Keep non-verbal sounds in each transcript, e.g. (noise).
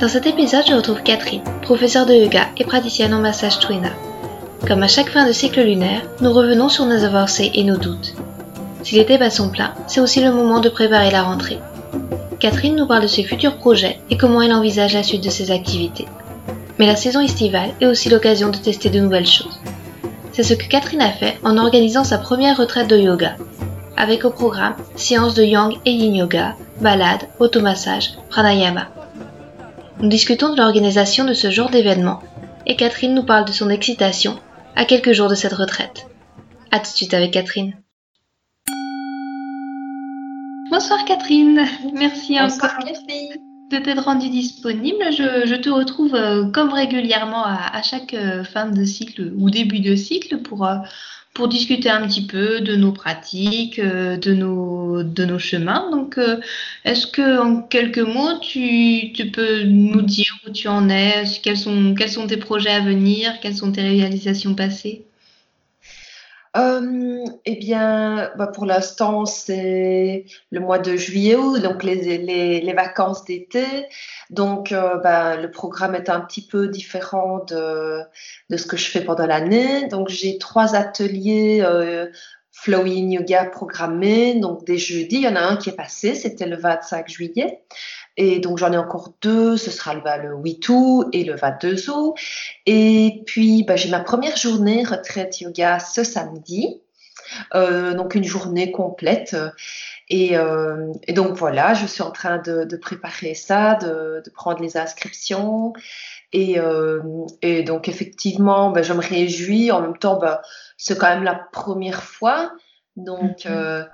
Dans cet épisode, je retrouve Catherine, professeure de yoga et praticienne en massage Twina. Comme à chaque fin de cycle lunaire, nous revenons sur nos avancées et nos doutes. Si l'été bat son plein, c'est aussi le moment de préparer la rentrée. Catherine nous parle de ses futurs projets et comment elle envisage la suite de ses activités. Mais la saison estivale est aussi l'occasion de tester de nouvelles choses. C'est ce que Catherine a fait en organisant sa première retraite de yoga, avec au programme séances de yang et yin yoga, balade, automassage, pranayama. Nous discutons de l'organisation de ce genre d'événement et Catherine nous parle de son excitation à quelques jours de cette retraite. A tout de suite avec Catherine. Bonsoir Catherine, merci Bonsoir, encore Catherine. de t'être rendue disponible. Je, je te retrouve euh, comme régulièrement à, à chaque euh, fin de cycle ou début de cycle pour, euh, pour discuter un petit peu de nos pratiques, euh, de nos, chemins. Donc, euh, est-ce que en quelques mots, tu, tu peux nous dire où tu en es, quels sont, quels sont tes projets à venir, quelles sont tes réalisations passées? Euh, eh bien, bah, pour l'instant, c'est le mois de juillet donc les, les, les vacances d'été. Donc, euh, bah, le programme est un petit peu différent de, de ce que je fais pendant l'année. Donc, j'ai trois ateliers euh, Flowing Yoga programmés. Donc, des jeudis, il y en a un qui est passé, c'était le 25 juillet. Et donc, j'en ai encore deux. Ce sera le, bah, le 8 août et le 22 août. Et puis, bah, j'ai ma première journée retraite yoga ce samedi. Euh, donc, une journée complète. Et, euh, et donc, voilà, je suis en train de, de préparer ça, de, de prendre les inscriptions. Et, euh, et donc, effectivement, bah, je me réjouis. En même temps, bah, c'est quand même la première fois. Donc, Mhm.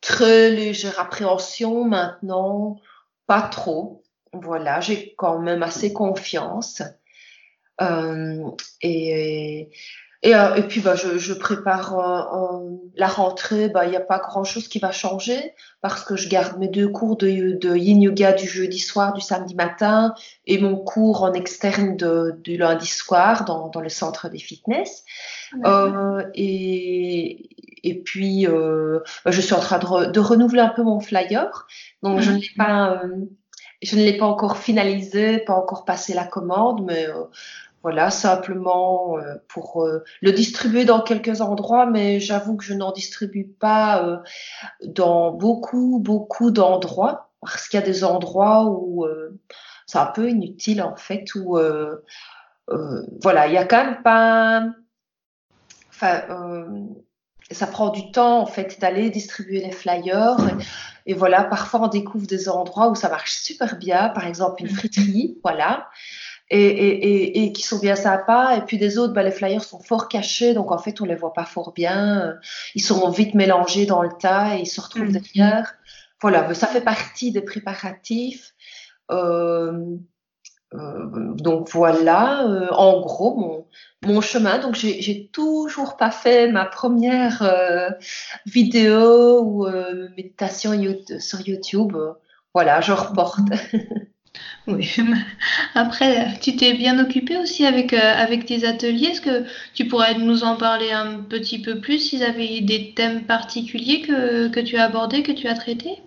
très légère appréhension maintenant pas trop. Voilà, j'ai quand même assez confiance. Euh, et, et, euh, et puis, bah, je, je prépare euh, la rentrée. Bah, il n'y a pas grand-chose qui va changer parce que je garde mes deux cours de, de yin yoga du jeudi soir, du samedi matin et mon cours en externe de, du lundi soir dans, dans le centre des fitness. Euh, et, et puis, bah, je suis en train de, re- de renouveler un peu mon flyer. Donc, je ne l'ai pas, je ne l'ai pas encore finalisé, pas encore passé la commande, mais euh, voilà, simplement euh, pour euh, le distribuer dans quelques endroits, mais j'avoue que je n'en distribue pas euh, dans beaucoup, beaucoup d'endroits, parce qu'il y a des endroits où c'est un peu inutile en fait, où voilà, il y a quand même pas, enfin, ça prend du temps en fait d'aller distribuer les flyers. Et, et voilà, parfois on découvre des endroits où ça marche super bien, par exemple une friterie, voilà, et, et, et, qui sont bien sympas. Et puis des autres, bah, les flyers sont fort cachés, donc en fait on les voit pas fort bien. Ils sont vite mélangés dans le tas et ils se retrouvent Mhm. derrière. Voilà, mais ça fait partie des préparatifs. Euh, euh, donc voilà, euh, en gros, mon, mon chemin. Donc j'ai toujours pas fait ma première euh, vidéo ou euh, méditation You- sur YouTube. Voilà, je reporte. (laughs) Oui, mais (laughs) après, tu t'es bien occupée aussi avec, euh, avec tes ateliers. Est-ce que tu pourrais nous en parler un petit peu plus? S'ils avaient des thèmes particuliers que, que tu as abordés, que tu as traités?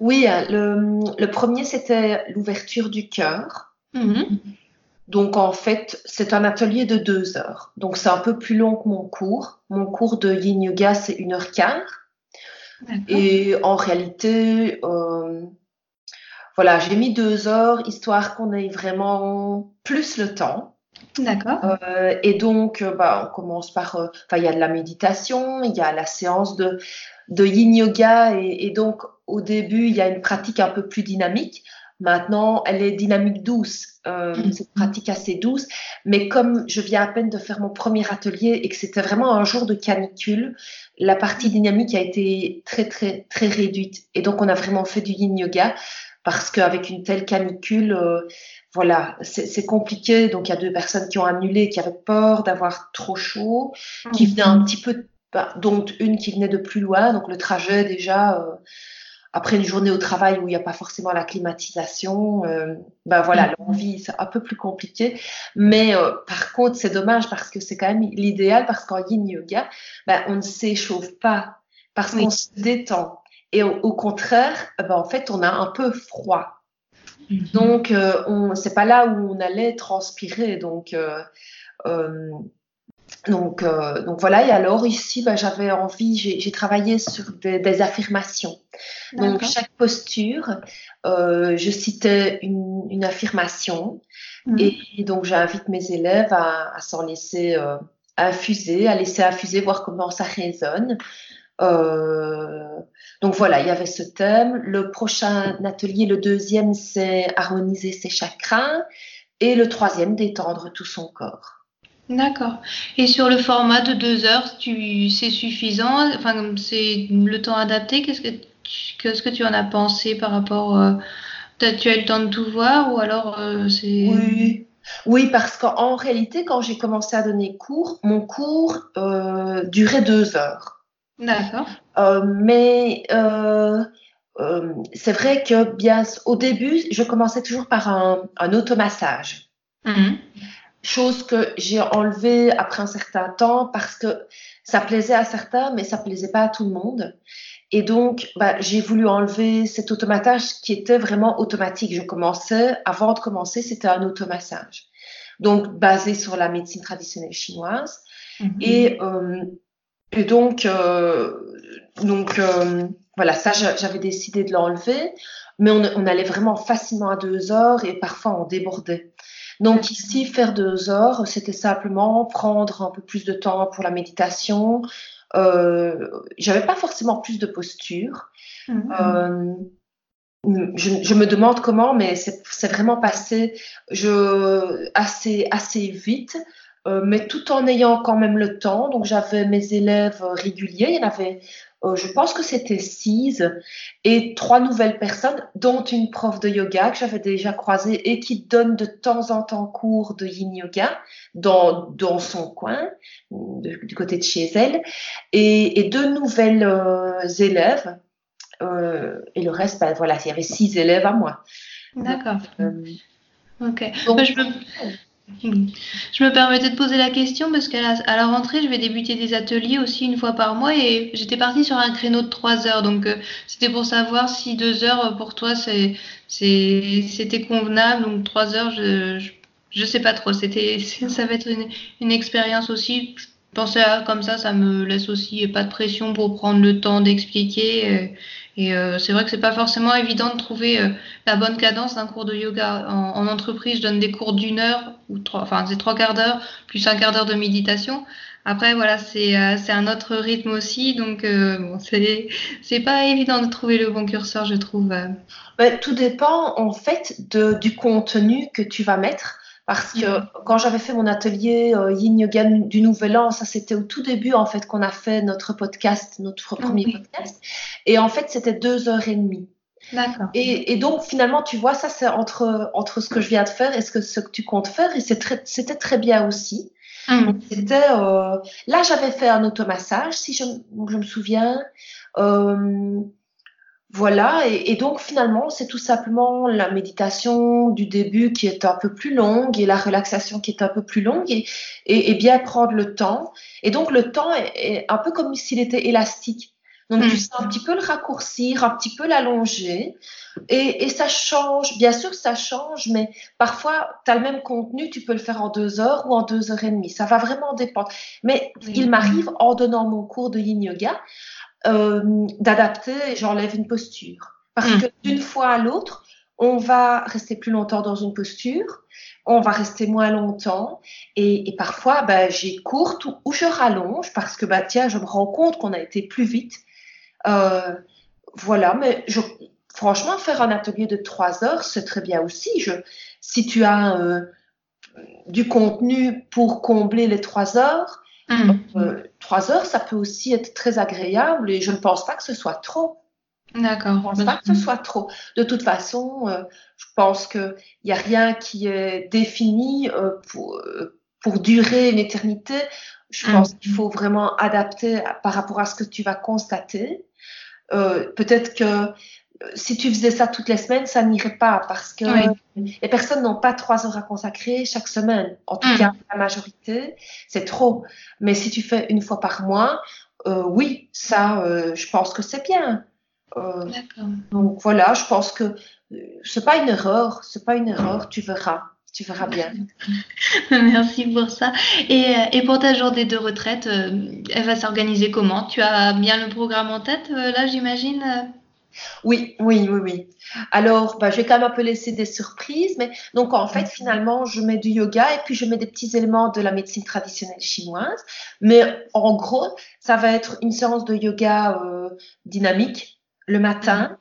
Oui, hein, le, le premier, c'était l'ouverture du cœur. Mhm. Donc en fait, c'est un atelier de deux heures. Donc c'est un peu plus long que mon cours. Mon cours de yin yoga, c'est une heure quart. Et en réalité, euh, voilà, j'ai mis deux heures histoire qu'on ait vraiment plus le temps. D'accord. Euh, et donc, euh, bah, on commence par, euh, enfin, il y a de la méditation, il y a la séance de, de yin yoga, et, et donc au début, il y a une pratique un peu plus dynamique. Maintenant, elle est dynamique douce. Euh, Mhm. c'est une pratique assez douce. Mais comme je viens à peine de faire mon premier atelier et que c'était vraiment un jour de canicule, la partie dynamique a été très, très, très réduite. Et donc, on a vraiment fait du yin yoga. Parce qu'avec une telle canicule, euh, voilà, c'est compliqué. Donc il y a deux personnes qui ont annulé, qui avaient peur d'avoir trop chaud, qui venaient un petit peu, bah, dont une qui venait de plus loin. Donc le trajet déjà. Euh, après une journée au travail où il n'y a pas forcément la climatisation, euh, ben voilà, l'envie, c'est un peu plus compliqué. Mais euh, par contre, c'est dommage parce que c'est quand même l'idéal parce qu'en yin yoga, ben, on ne s'échauffe pas parce qu'on se détend. Et au, contraire, ben, en fait, on a un peu froid. Mhm. Donc, euh, on, c'est pas là où on allait transpirer. Donc, euh, euh, donc, euh, donc voilà, et alors ici, bah, j'avais envie, j'ai travaillé sur des, affirmations. Donc chaque posture, je citais une, une affirmation mhm. et, donc j'invite mes élèves à, à s'en laisser infuser, à laisser infuser, voir comment ça résonne. Euh, donc voilà, il y avait ce thème. Le prochain atelier, le deuxième, c'est harmoniser ses chakras et le troisième, détendre tout son corps. D'accord. Et sur le format de deux heures, tu, c'est suffisant? Enfin, c'est le temps adapté? Qu'est-ce que, qu'est-ce que tu en as pensé par rapport euh, Tu as eu le temps de tout voir ou alors euh, c'est... Oui. Oui, parce qu'en réalité, quand j'ai commencé à donner cours, mon cours euh, durait deux heures. D'accord. Mais c'est vrai que bien au début, je commençais toujours par un, un automassage. Mmh chose que j'ai enlevée après un certain temps parce que ça plaisait à certains, mais ça plaisait pas à tout le monde. Et donc, bah, j'ai voulu enlever cet automatage qui était vraiment automatique. Je commençais, avant de commencer, c'était un automassage. Donc, basé sur la médecine traditionnelle chinoise. Mhm. Et, euh, et donc, euh, donc euh, voilà, ça, j'avais décidé de l'enlever. Mais on, on, allait vraiment facilement à deux heures et parfois on débordait. Donc ici, faire deux heures, c'était simplement prendre un peu plus de temps pour la méditation. Euh, J'avais pas forcément plus de posture. Mhm. Euh, je, je, me demande comment, mais c'est vraiment passé je, assez, assez vite, euh, mais tout en ayant quand même le temps. Donc j'avais mes élèves réguliers, il y en avait euh, je pense que c'était six, et trois nouvelles personnes, dont une prof de yoga que j'avais déjà croisée et qui donne de temps en temps cours de yin yoga dans, dans son coin, du côté de chez elle, et, et deux nouvelles euh, élèves. Euh, et le reste, ben, voilà, il y avait six élèves à moi. D'accord. ok. Donc, je (laughs) je me permettais de poser la question parce qu'à la, rentrée, je vais débuter des ateliers aussi une fois par mois et j'étais partie sur un créneau de trois heures. Donc, euh, c'était pour savoir si deux heures euh, pour toi, c'est, c'était convenable. Donc, trois heures, je, je, sais pas trop. C'était, (laughs) ça va être une, expérience aussi. Penser à comme ça, ça me laisse aussi pas de pression pour prendre le temps d'expliquer. Euh, et euh, c'est vrai que c'est pas forcément évident de trouver euh, la bonne cadence d'un cours de yoga. En, entreprise, je donne des cours d'une heure ou trois, enfin c'est trois quarts d'heure plus un quart d'heure de méditation. Après voilà, c'est euh, un autre rythme aussi, donc bon, (laughs) c'est pas évident de trouver le bon curseur, je trouve. Tout dépend en fait de, du contenu que tu vas mettre. Parce que mm. quand j'avais fait mon atelier euh, Yin Yoga du Nouvel An, ça c'était au tout début en fait qu'on a fait notre podcast, notre premier podcast. Et en fait, c'était deux heures et demie. D'accord. Et, et, donc finalement, tu vois, ça c'est entre, entre ce que je viens de faire et ce que, ce que tu comptes faire. Et c'était très, très bien aussi. Mm. C'était, euh, là, j'avais fait un automassage, si je, je me souviens. Euh, voilà, et, donc finalement, c'est tout simplement la méditation du début qui est un peu plus longue et la relaxation qui est un peu plus longue et, et, bien prendre le temps. Et donc le temps est, un peu comme s'il était élastique. Donc tu hmm. sais un petit peu le raccourcir, un petit peu l'allonger et, et, ça change. Bien sûr, ça change, mais parfois tu as le même contenu, tu peux le faire en deux heures ou en deux heures et demie. Ça va vraiment dépendre. Mais il m'arrive en donnant mon cours de yin yoga euh, d'adapter, j'enlève une posture. Parce mm. que d'une fois à l'autre, on va rester plus longtemps dans une posture, on va rester moins longtemps, et, parfois, bah, j'ai courte ou, je rallonge parce que, bah, tiens, je me rends compte qu'on a été plus vite. Euh, voilà, mais je, franchement, faire un atelier de trois heures, c'est très bien aussi. Je, si tu as euh, du contenu pour combler les trois heures, Mmh. Euh, trois heures, ça peut aussi être très agréable et je ne pense pas que ce soit trop. D'accord. Je pense pas que ce soit trop. De toute façon, euh, je pense qu'il n'y a rien qui est défini euh, pour, euh, pour durer une éternité. Je pense qu'il faut vraiment adapter par rapport à ce que tu vas constater. Peut-être que si tu faisais ça toutes les semaines, ça n'irait pas parce que les personnes n'ont pas trois heures à consacrer chaque semaine. En tout cas, la majorité, c'est trop. Mais si tu fais une fois par mois, oui, ça, je pense que c'est bien. Euh, donc voilà, je pense que euh, c'est pas une erreur, c'est pas une erreur, tu verras, tu verras bien. (laughs) Merci pour ça. Et, euh, et, pour ta journée de retraite, elle va s'organiser comment? Tu as bien le programme en tête là, j'imagine? Oui, oui, oui, oui. Alors, bah, je vais quand même un peu laisser des surprises, mais donc en fait, finalement, je mets du yoga et puis je mets des petits éléments de la médecine traditionnelle chinoise. Mais en gros, ça va être une séance de yoga dynamique le matin.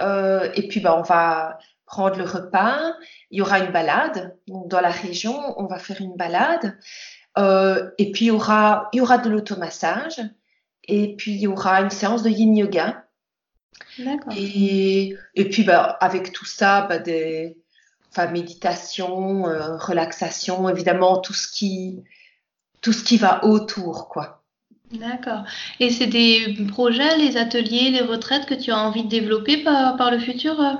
Euh, et puis, bah, on va prendre le repas. Il y aura une balade. Donc, dans la région, on va faire une balade. Euh, et puis, il y aura, il y aura de l'automassage. Et puis, il y aura une séance de yin yoga. Et, et puis, bah, avec tout ça, bah, des enfin, méditation, euh, relaxation, évidemment, tout ce qui, tout ce qui va autour, quoi. D'accord. Et c'est des projets, les ateliers, les retraites que tu as envie de développer par, par le futur euh?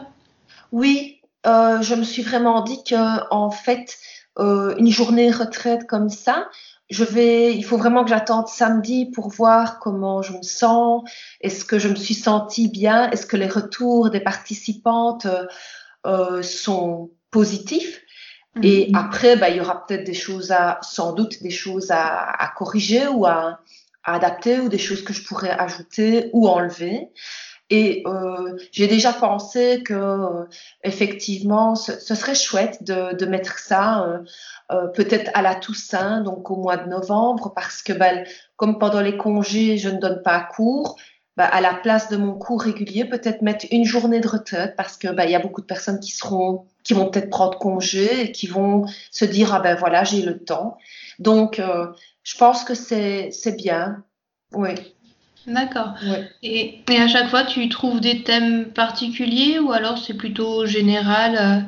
Oui, euh, je me suis vraiment dit que en fait, euh, une journée retraite comme ça, je vais, il faut vraiment que j'attende samedi pour voir comment je me sens. Est-ce que je me suis sentie bien? Est-ce que les retours des participantes sont positifs? Et mhm. après, bah, il y aura peut-être des choses à, sans doute des choses à, à corriger ou à, adapter ou des choses que je pourrais ajouter ou enlever. Et euh, j'ai déjà pensé que euh, effectivement, ce, ce, serait chouette de, de mettre ça euh, euh, peut-être à la Toussaint, donc au mois de novembre, parce que ben, comme pendant les congés, je ne donne pas cours, ben, à la place de mon cours régulier, peut-être mettre une journée de retraite, parce que ben, il y a beaucoup de personnes qui seront, qui vont peut-être prendre congé et qui vont se dire ah ben voilà j'ai le temps. Donc euh, je pense que c'est bien. Oui. D'accord. Et, et, à chaque fois, tu trouves des thèmes particuliers ou alors c'est plutôt général euh?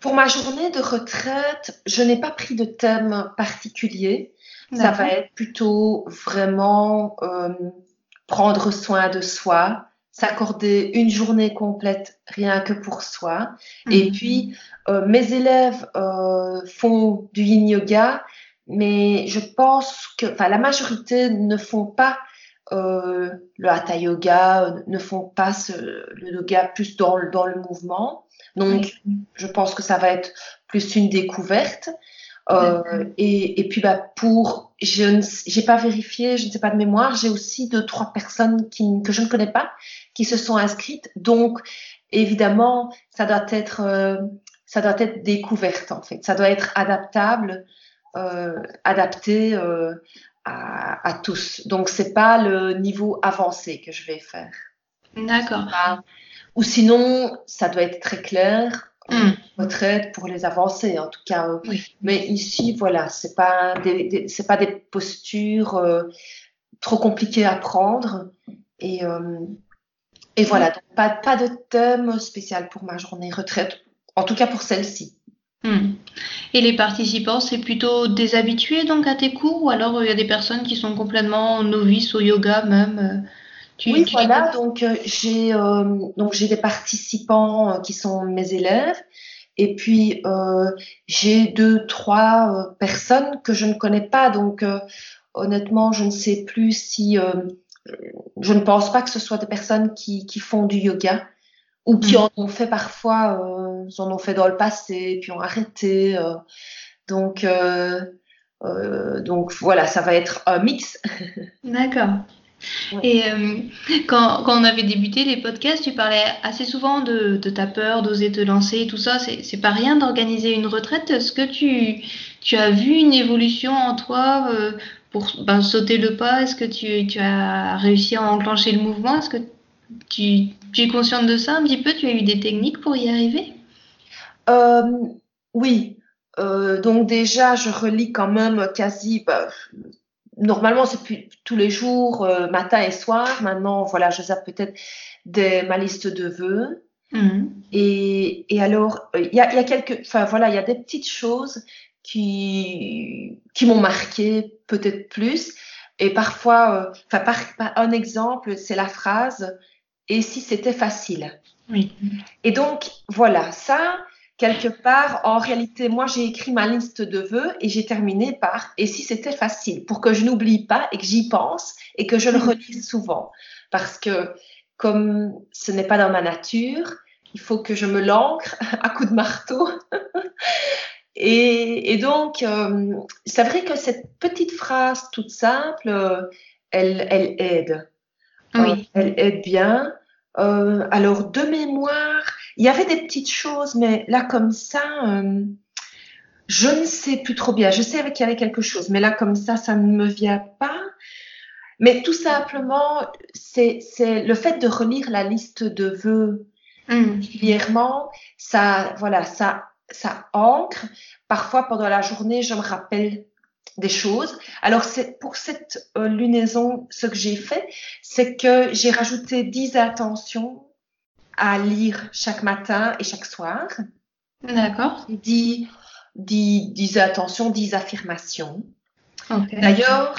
Pour ma journée de retraite, je n'ai pas pris de thème particulier. Ça va être plutôt vraiment euh, prendre soin de soi, s'accorder une journée complète rien que pour soi. Et mhm. puis, euh, mes élèves font du yin yoga mais je pense que la majorité ne font pas euh, le hatha yoga, ne font pas le yoga plus dans le, dans le mouvement. Donc, je pense que ça va être plus une découverte. Euh, et, et, puis, bah, pour, je n'ai pas vérifié, je ne sais pas de mémoire, j'ai aussi deux, trois personnes qui, que je ne connais pas qui se sont inscrites. Donc, évidemment, ça doit être, euh, ça doit être découverte, en fait. Ça doit être adaptable euh, adapté euh, à, à, tous. Donc, c'est pas le niveau avancé que je vais faire. D'accord. Ou sinon, ça doit être très clair. Hmm. Retraite pour les avancés, en tout cas. Mais ici, voilà, c'est pas des, c'est pas des postures euh, trop compliquées à prendre. Et, et voilà, donc pas, pas de thème spécial pour ma journée retraite, en tout cas pour celle-ci. Hmm. Et les participants, c'est plutôt des habitués donc à tes cours ou alors il y a des personnes qui sont complètement novices au yoga même euh, tu, Oui, voilà, donc euh, j'ai euh, donc j'ai des participants qui sont mes élèves. Et puis j'ai deux trois personnes que je ne connais pas. Donc honnêtement je ne sais plus si je ne pense pas que ce soit des personnes qui, qui font du yoga ou qui mm. en ont fait parfois, euh, en ont fait dans le passé, puis ont arrêté. Euh, donc, euh, donc voilà, ça va être un mix. (laughs) D'accord. Et quand, quand, on avait débuté les podcasts, tu parlais assez souvent de, de ta peur d'oser te lancer et tout ça. C'est pas rien d'organiser une retraite. Est-ce que tu, tu as vu une évolution en toi pour ben, sauter le pas? Est-ce que tu, tu as réussi à enclencher le mouvement? Est-ce que tu, es consciente de ça un petit peu? Tu as eu des techniques pour y arriver? Euh, Oui. Euh, donc déjà, je relis quand même quasi, bah, normalement, c'est tous les jours, euh, matin et soir. Maintenant, voilà, je zappe peut-être des, ma liste de vœux. Mhm. Et, et alors, il y, a, y a quelques, enfin voilà, il y a des petites choses qui, qui m'ont marqué peut-être plus. Et parfois, enfin, par, par, un exemple, c'est la phrase Et si c'était facile Oui. Et donc, voilà, ça, quelque part, en réalité, moi, j'ai écrit ma liste de vœux et j'ai terminé par Et si c'était facile? pour que je n'oublie pas et que j'y pense et que je le relise souvent. Parce que, comme ce n'est pas dans ma nature, il faut que je me l'ancre à coups de marteau. (laughs) Et, et donc, euh, c'est vrai que cette petite phrase toute simple, euh, elle, elle aide. Euh, Oui. elle aide bien. Euh, alors, de mémoire, il y avait des petites choses, mais là, comme ça, euh, je ne sais plus trop bien. Je sais qu'il y avait quelque chose, mais là, comme ça, ça ne me vient pas. Mais tout simplement, c'est le fait de relire la liste de vœux Mhm. régulièrement, ça, voilà, ça, ça ancre. Parfois, pendant la journée, je me rappelle des choses. Alors, c'est pour cette euh, lunaison, ce que j'ai fait, c'est que j'ai rajouté 10 intentions à lire chaque matin et chaque soir. D'accord. 10, 10, 10 intentions, 10 affirmations. D'ailleurs,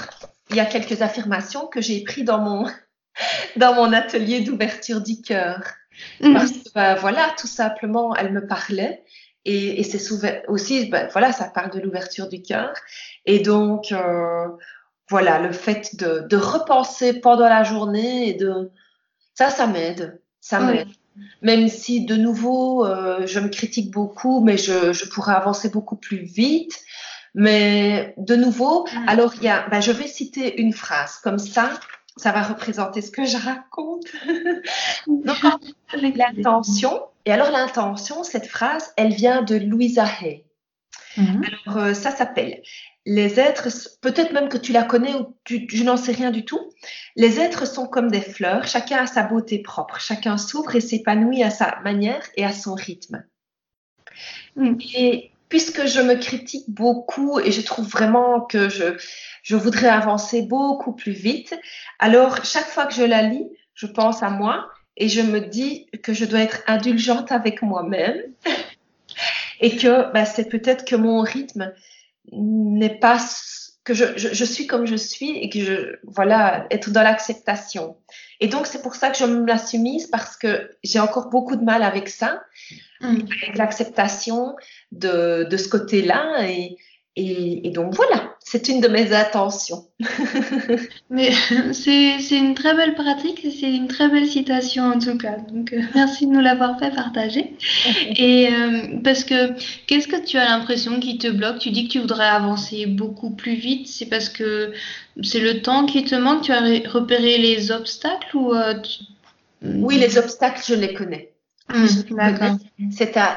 il y a quelques affirmations que j'ai prises dans mon, (laughs) dans mon atelier d'ouverture du cœur. Mhm. Parce que, ben, voilà, tout simplement, elle me parlait. Et, et c'est souvent aussi, ben, voilà, ça parle de l'ouverture du cœur. Et donc, euh, voilà, le fait de, de repenser pendant la journée et de. Ça, ça m'aide. Ça Oui. m'aide. Même si, de nouveau, euh, je me critique beaucoup, mais je, je pourrais avancer beaucoup plus vite. Mais de nouveau, alors il y a, ben, je vais citer une phrase comme ça, ça va représenter ce que je raconte. (laughs) Donc, (laughs) L'intention, et alors l'intention, cette phrase, elle vient de Louisa Hay. Mhm. Alors, euh, ça s'appelle Les êtres, peut-être même que tu la connais ou tu, je n'en sais rien du tout. Les êtres sont comme des fleurs, chacun a sa beauté propre, chacun s'ouvre et s'épanouit à sa manière et à son rythme. Mm. Et puisque je me critique beaucoup et je trouve vraiment que je, je voudrais avancer beaucoup plus vite, alors chaque fois que je la lis, je pense à moi et je me dis que je dois être indulgente avec moi-même (laughs) et que bah, c'est peut-être que mon rythme n'est pas que je, je, je, suis comme je suis et que je voilà être dans l'acceptation et donc c'est pour ça que je me la suis mise parce que j'ai encore beaucoup de mal avec ça Mm. avec l'acceptation de, de ce côté-là et, et, et donc voilà c'est une de mes intentions (laughs) Mais c'est une très belle pratique c'est une très belle citation en tout cas. Donc euh, merci de nous l'avoir fait partager. (laughs) Et euh, parce que qu'est-ce que tu as l'impression qui te bloque? Tu dis que tu voudrais avancer beaucoup plus vite. C'est parce que c'est le temps qui te manque? Tu as ré- repéré les obstacles ou euh, tu- oui les obstacles je les connais D'accord.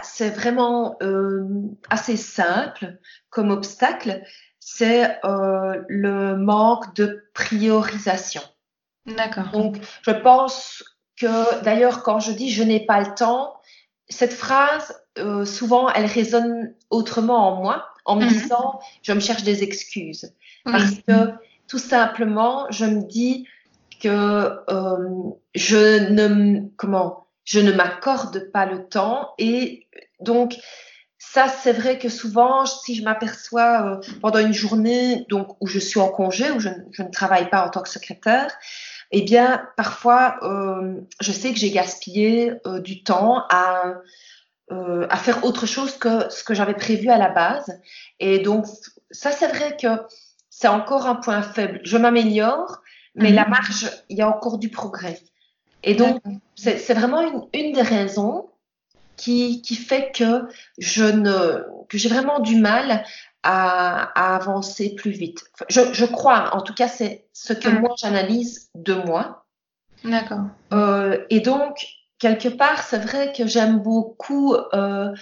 c'est vraiment euh, assez simple comme obstacle c'est euh, le manque de priorisation D'accord. Donc, je pense que d'ailleurs, quand je dis je n'ai pas le temps, cette phrase, euh, souvent, elle résonne autrement en moi, en me Mhm. disant je me cherche des excuses. Parce que tout simplement, je me dis que euh, je ne comment je ne m'accorde pas le temps et donc ça c'est vrai que souvent si je m'aperçois euh, pendant une journée donc où je suis en congé où je, ne- je ne travaille pas en tant que secrétaire eh bien parfois euh, je sais que j'ai gaspillé euh, du temps à euh, à faire autre chose que ce que j'avais prévu à la base. Et donc ça c'est vrai que c'est encore un point faible. Je m'améliore mais Mhm. la marge il y a encore du progrès. Et donc c'est c'est vraiment une, une des raisons qui, qui fait que je ne que j'ai vraiment du mal à, à avancer plus vite. Je, je crois, en tout cas, c'est ce que Mm. moi j'analyse de moi. D'accord. Euh, et donc, quelque part, c'est vrai que j'aime beaucoup. euh,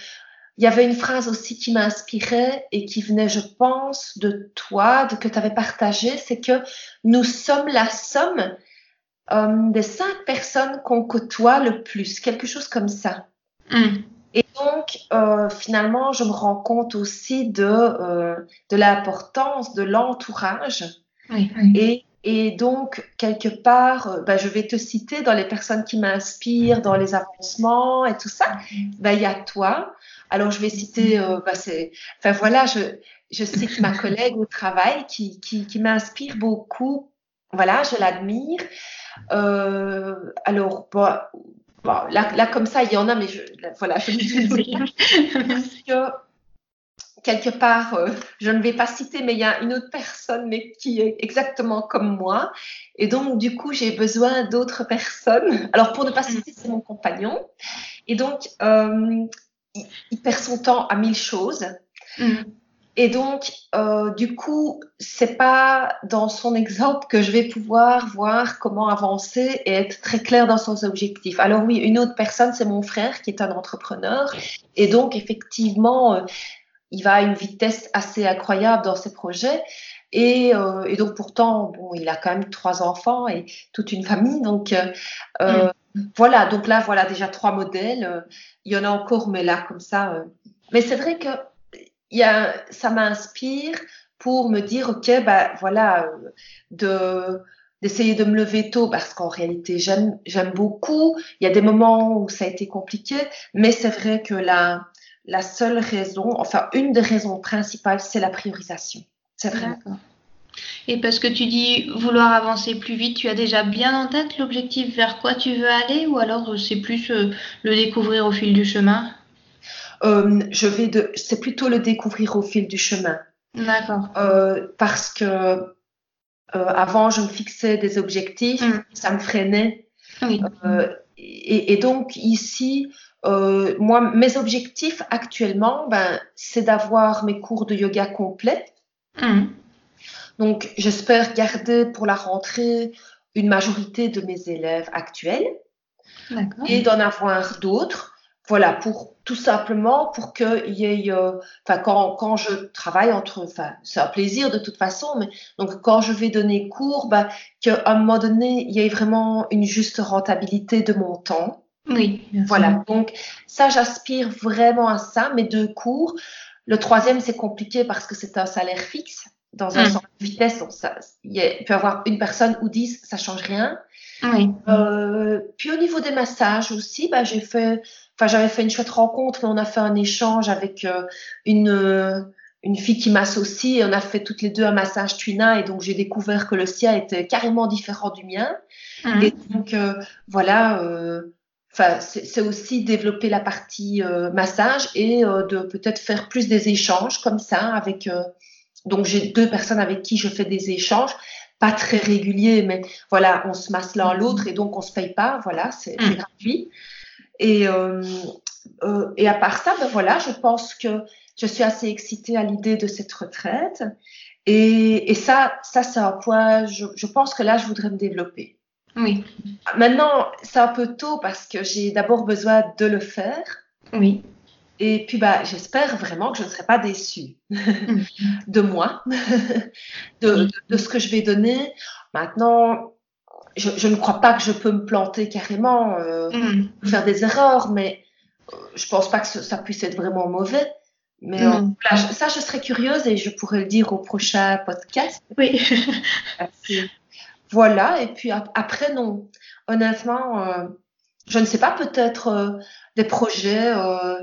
il y avait une phrase aussi qui m'inspirait et qui venait, je pense, de toi, de que tu avais partagé, c'est que nous sommes la somme euh, des cinq personnes qu'on côtoie le plus, quelque chose comme ça. Hum. Et donc, euh, finalement, je me rends compte aussi de, euh, de l'importance de l'entourage Oui. Et, et donc, quelque part, euh, bah, je vais te citer dans les personnes qui m'inspirent, dans les avancements et tout ça. Bah, il y a toi. Alors, je vais citer, euh, bah, c'est, enfin voilà, je, je que ma collègue au travail qui, qui, qui m'inspire beaucoup. Voilà, je l'admire. Euh, alors, bah, là, là, comme ça, il y en a, mais je, voilà, je (laughs) parce que quelque part, euh, je ne vais pas citer, mais il y a une autre personne mais qui est exactement comme moi. Et donc, du coup, j'ai besoin d'autres personnes. Alors, pour ne pas citer, c'est mon compagnon. Et donc, euh, il, il, perd son temps à mille choses. Mm. Et donc, euh, du coup, c'est pas dans son exemple que je vais pouvoir voir comment avancer et être très clair dans son objectif. Alors oui, une autre personne, c'est mon frère qui est un entrepreneur. Et donc, effectivement, euh, il va à une vitesse assez incroyable dans ses projets. Et, euh, et, donc pourtant, bon, il a quand même trois enfants et toute une famille. Donc euh, mm. voilà, donc là, voilà déjà trois modèles. Il y en a encore, mais là, comme ça. Euh. Mais c'est vrai que y a, ça m'inspire pour me dire, ok, bah voilà, de d'essayer de me lever tôt parce qu'en réalité j'aime j'aime beaucoup. Il y a des moments où ça a été compliqué, mais c'est vrai que la la seule raison, enfin une des raisons principales, c'est la priorisation. C'est vrai. Et parce que tu dis vouloir avancer plus vite, tu as déjà bien en tête l'objectif vers quoi tu veux aller ou alors c'est plus euh, le découvrir au fil du chemin? Euh, je vais de, c'est plutôt le découvrir au fil du chemin. D'accord. Euh, parce que euh, avant, je me fixais des objectifs, Mm. ça me freinait. Oui. Et, et donc ici, euh, moi, mes objectifs actuellement, ben, c'est d'avoir mes cours de yoga complets. Mm. Donc, j'espère garder pour la rentrée une majorité de mes élèves actuels et d'en avoir d'autres. Voilà, pour tout simplement pour qu'il y ait, euh, enfin quand, quand je travaille entre, enfin c'est un plaisir de toute façon, mais donc quand je vais donner cours, bah, qu'à un moment donné il y ait vraiment une juste rentabilité de mon temps. Oui. bien Voilà, sûr. donc ça j'aspire vraiment à ça, mes deux cours. Le troisième c'est compliqué parce que c'est un salaire fixe dans un Mm. centre de vitesse, donc ça, il y a- il peut y avoir une personne ou dix, ça change rien. Oui. Euh, puis au niveau des massages aussi, bah, j'ai fait, enfin j'avais fait une chouette rencontre, mais on a fait un échange avec euh, une euh, une fille qui m'associe et on a fait toutes les deux un massage Twina et donc j'ai découvert que le sien était carrément différent du mien Mm. et donc voilà, enfin c'est aussi développer la partie massage et de peut-être faire plus des échanges comme ça avec donc j'ai deux personnes avec qui je fais des échanges pas très réguliers, mais voilà, on se masse l'un l'autre et donc on se paye pas, voilà, c'est c'est Mm. gratuit. Et, euh, euh, et à part ça, ben voilà, je pense que je suis assez excitée à l'idée de cette retraite. Et, et ça, ça c'est un point, je, je pense que là, je voudrais me développer. Oui. Maintenant, c'est un peu tôt parce que j'ai d'abord besoin de le faire. Oui. Et puis, bah, j'espère vraiment que je ne serai pas déçue Mm. de moi, (laughs) de, de, de ce que je vais donner. Maintenant, je, je ne crois pas que je peux me planter carrément, euh, Mm. faire des erreurs, mais euh, je pense pas que ce- ça puisse être vraiment mauvais. Mais euh, voilà, je- ça, je serais curieuse et je pourrais le dire au prochain podcast. Oui. (laughs) Voilà, et puis ap- après, non. Honnêtement, euh, je ne sais pas, peut-être euh, des projets, euh,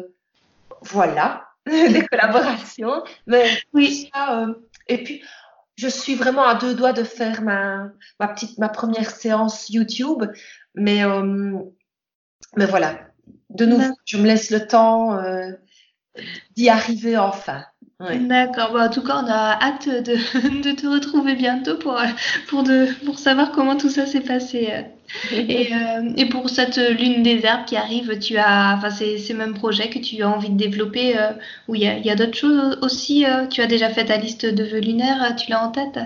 voilà, (laughs) des collaborations, mais Oui. ça, euh, et puis je suis vraiment à deux doigts de faire ma, ma petite, ma première séance YouTube, mais, euh, mais voilà, de nouveau, je me laisse le temps euh, d'y arriver enfin. Ouais. D'accord. Bon, en tout cas, on a hâte de, (laughs) de te retrouver bientôt pour, pour, de, pour savoir comment tout ça s'est passé. Et, (laughs) euh, et pour cette lune des herbes qui arrive, tu as, enfin, c'est ces mêmes projets que tu as envie de développer, euh, ou il y a, d'autres choses aussi. euh, tu as déjà fait ta liste de vœux lunaires, euh, tu l'as en tête?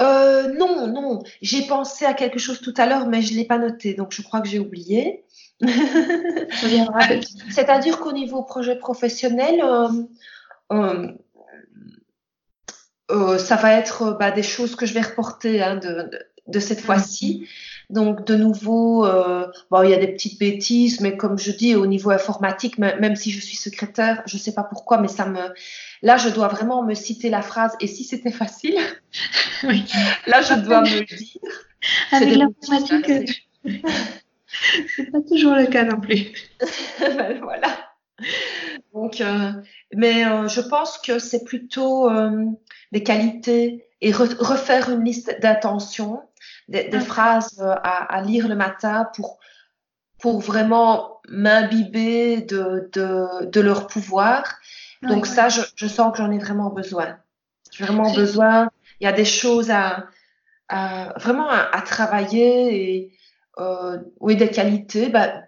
Non, non, j'ai pensé à quelque chose tout à l'heure, mais je l'ai pas noté, donc je crois que j'ai oublié. (laughs) Ça viendra peut-être. C'est-à-dire qu'au niveau projet professionnel, ça va être euh, bah, des choses que je vais reporter hein, de, de, de cette fois-ci. Donc de nouveau, euh, bon, il y a des petites bêtises, mais comme je dis, au niveau informatique, même si je suis secrétaire, je ne sais pas pourquoi, mais ça me, là, je dois vraiment me citer la phrase. Et si c'était facile, (laughs) oui. (laughs) là, je dois me le dire. Avec l'informatique, (laughs) c'est pas toujours le cas non plus. ben, voilà. Donc, euh, mais euh, je pense que c'est plutôt euh, des qualités et refaire une liste d'intentions des, phrases euh, à, lire le matin pour, pour vraiment m'imbiber de, de, de, leur pouvoir. Donc ça, je, je, sens que j'en ai vraiment besoin. J'ai vraiment besoin. Il y a des choses à, à vraiment à, travailler et euh, oui, des qualités. Bah,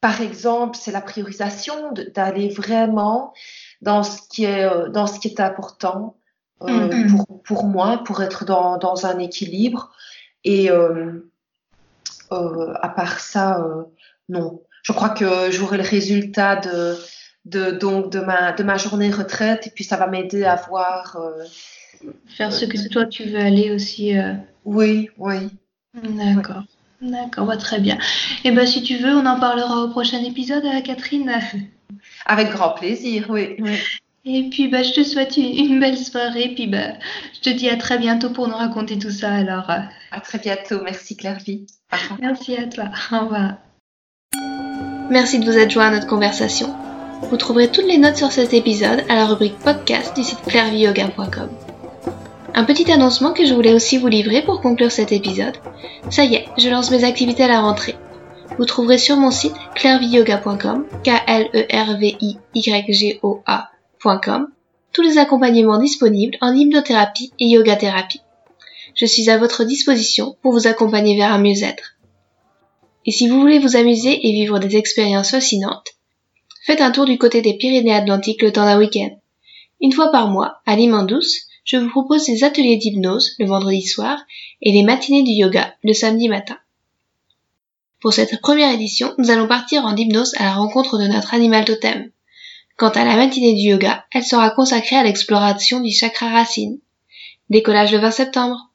par exemple, c'est la priorisation d'aller vraiment dans ce qui est euh, dans ce qui est important euh, mm-hmm. pour, pour moi, pour être dans, dans un équilibre. Et euh, euh, à part ça, non. Je crois que j'aurai le résultat de, de, donc, de, ma, de ma journée retraite et puis ça va m'aider à voir. Faire ce que toi tu veux aller aussi. Oui, oui. D'accord. D'accord, bah, très bien. Et eh ben si tu veux, on en parlera au prochain épisode, Catherine. (laughs) Avec grand plaisir, oui. oui. Et puis bah, je te souhaite une, belle soirée. Puis bah, je te dis à très bientôt pour nous raconter tout ça. Alors. Euh. À très bientôt. Merci Claire-Vie. Merci à toi. Au revoir. Merci de vous être joint à notre conversation. Vous trouverez toutes les notes sur cet épisode à la rubrique podcast du site clairvieyoga.com. Un petit annoncement que je voulais aussi vous livrer pour conclure cet épisode. Ça y est, je lance mes activités à la rentrée. Vous trouverez sur mon site clairvieyoga.com, k l e r v i y g o a tous les accompagnements disponibles en hypnothérapie et yoga thérapie. Je suis à votre disposition pour vous accompagner vers un mieux-être. Et si vous voulez vous amuser et vivre des expériences fascinantes, faites un tour du côté des Pyrénées-Atlantiques le temps d'un week-end. Une fois par mois, à Lime douce, je vous propose des ateliers d'hypnose le vendredi soir et les matinées du yoga le samedi matin. Pour cette première édition, nous allons partir en hypnose à la rencontre de notre animal totem. Quant à la matinée du yoga, elle sera consacrée à l'exploration du chakra racine. Décollage le 20 septembre.